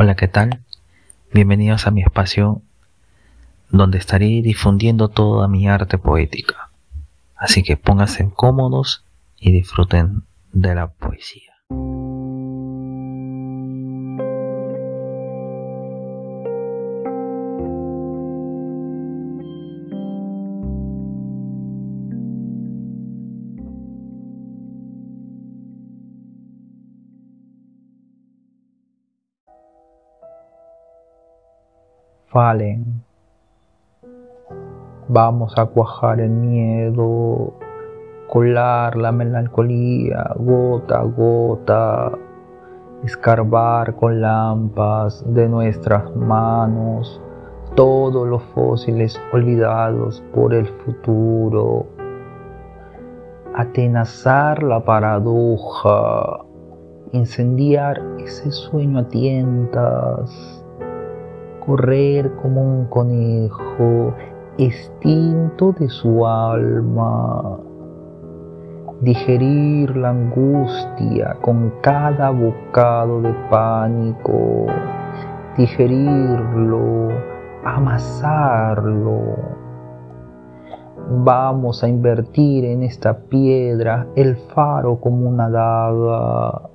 Hola, ¿qué tal? Bienvenidos a mi espacio donde estaré difundiendo toda mi arte poética. Así que pónganse cómodos y disfruten de la poesía. Falen. Vamos a cuajar el miedo, colar la melancolía gota a gota, escarbar con lampas de nuestras manos todos los fósiles olvidados por el futuro, atenazar la paradoja, incendiar ese sueño a tientas correr como un conejo, extinto de su alma, digerir la angustia con cada bocado de pánico, digerirlo, amasarlo. Vamos a invertir en esta piedra el faro como una daga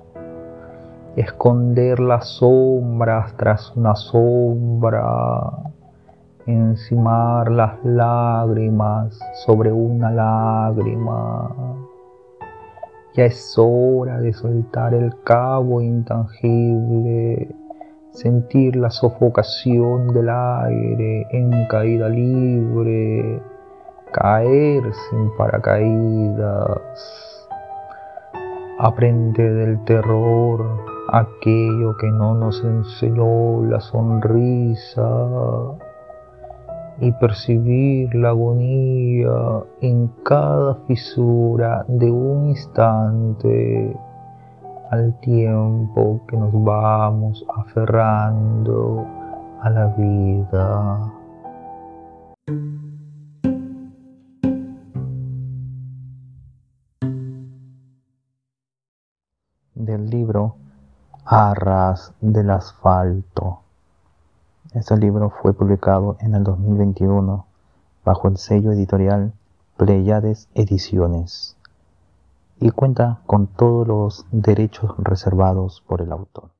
esconder las sombras tras una sombra, encimar las lágrimas sobre una lágrima. Ya es hora de soltar el cabo intangible, sentir la sofocación del aire en caída libre, caer sin paracaídas, aprende del terror aquello que no nos enseñó la sonrisa y percibir la agonía en cada fisura de un instante al tiempo que nos vamos aferrando a la vida. Del libro Arras del asfalto. Este libro fue publicado en el 2021 bajo el sello editorial Pleiades Ediciones y cuenta con todos los derechos reservados por el autor.